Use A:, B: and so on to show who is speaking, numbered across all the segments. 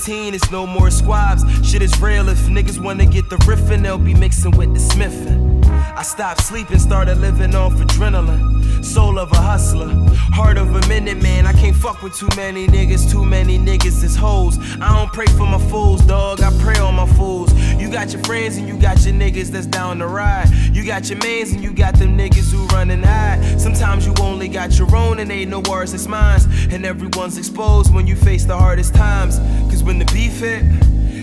A: 18, it's no more squabs. Shit is real, if niggas wanna get the riffin', they'll be mixing with the smithin'. I stopped sleeping, started living off adrenaline. Soul of a hustler, heart of a minute man. I can't fuck with too many niggas, too many niggas is hoes. I don't pray for my fools, dog, I pray on my fools. You got your friends and you got your niggas that's down the ride. You got your mans and you got them niggas who run and hide. Sometimes you only got your own and ain't no worse, it's mine. And everyone's exposed when you face the hardest times. Cause when the beef hit,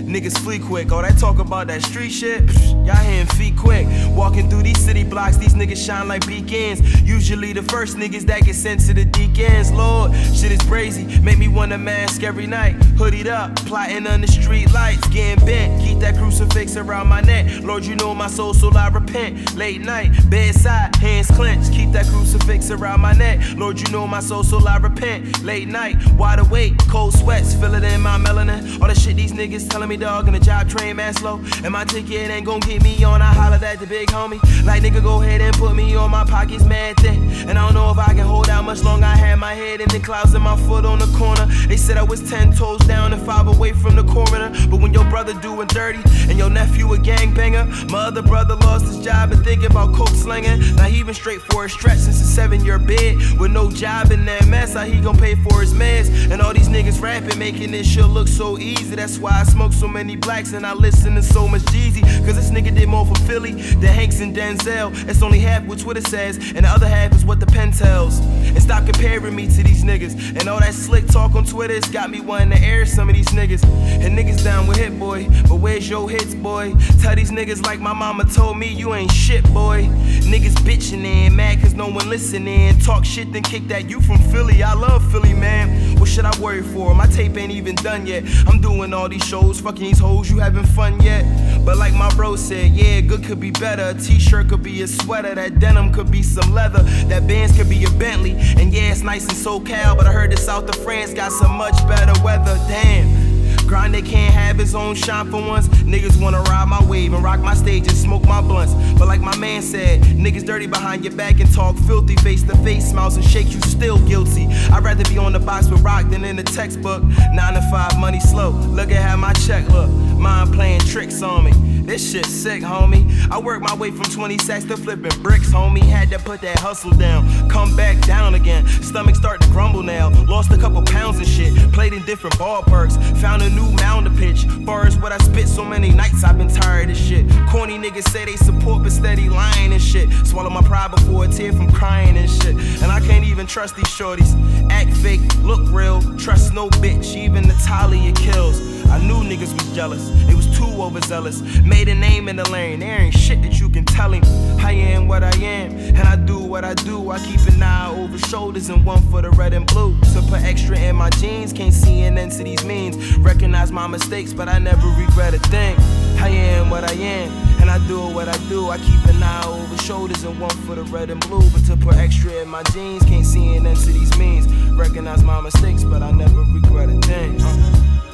A: Niggas flee quick. All that talk about that street shit, y'all hearing feet quick. Walking through these city blocks, these niggas shine like beacons. Usually the first niggas that get sent to the deacons. Lord, shit is crazy. Make me wanna mask every night. Hoodied up, plotting on the street lights, getting bent. Crucifix around my neck. Lord, you know my soul, so I repent. Late night, bedside, hands clenched. Keep that crucifix around my neck. Lord, you know my soul, so I repent. Late night, wide awake, cold sweats, feel it in my melanin. All the shit these niggas telling me dog, in the job train man slow. And my ticket ain't gon' get me on. I hollered at the big homie. Like, nigga, go ahead and put me on my pockets, mad thing. And I don't know if I can hold out much longer. I had my head in the clouds and my foot on the corner. They said I was 10 toes down and 5 away from the coroner. But when your brother doing dirty and your nephew a gangbanger, my other brother lost his job and thinking about coke slinging. Now he been straight for a stretch since a seven year bid. With no job in that mess, how he gon' pay for his meds? And all these niggas rapping, making this shit look so easy. That's why I smoke so many blacks and I listen to so much Jeezy. Cause this nigga did more for Philly than Hanks and Denzel. It's only half what Twitter says, and the other half is what the pen tells. And stop comparing me to these niggas. And all that slick talk on Twitter's got me wanting to air some of these niggas. And niggas down with Hit Boy, but where's your hits, boy? Tell these niggas like my mama told me, you ain't shit, boy. Niggas bitching and mad cause no one listening. Talk shit, then kick that. You from Philly, I love Philly, man. What should I worry for? My tape ain't even done yet. I'm doing all these shows, fucking these hoes, you having fun yet? But like my bro said, yeah, good could be better. A t-shirt could be a sweater, that denim could be some leather, that bands could be a Bentley. And yeah, it's nice in SoCal, but I heard the south of France got some much better weather. Damn. Grind they can't have his own shine for once. Niggas wanna ride my wave and rock my stage and smoke my blunts. But like my man said, niggas dirty behind your back and talk filthy face to face, smiles and shakes, you still guilty. I'd rather be on the box with rock than in the textbook. Nine to five, money slow. Look at how my check look. Mind playing tricks on me. This shit sick, homie. I worked my way from 20 sacks to flipping bricks, homie. Had to put that hustle down, come back down again. Stomach start to grumble now. Lost a couple pounds and shit. Played in different ballparks. Found a new mound to pitch. Far as what I spit, so many nights I've been tired of shit. Corny niggas say they support, but steady lying and shit. Swallow my pride before a tear from crying and shit. And I can't even trust these shorties. Act fake, look real. Trust no bitch, even Natalia kills. I knew niggas was jealous. It was too overzealous. Made a name in the lane. There ain't shit that you can tell him. I am what I am, and I do what I do. I keep an eye over shoulders and one for the red and blue. To put extra in my jeans, can't see an end to these means. Recognize my mistakes, but I never regret a thing. I am what I am, and I do what I do. I keep an eye over shoulders and one for the red and blue. But to put extra in my jeans, can't see an end to these means. Recognize my mistakes, but I never regret a thing. Uh.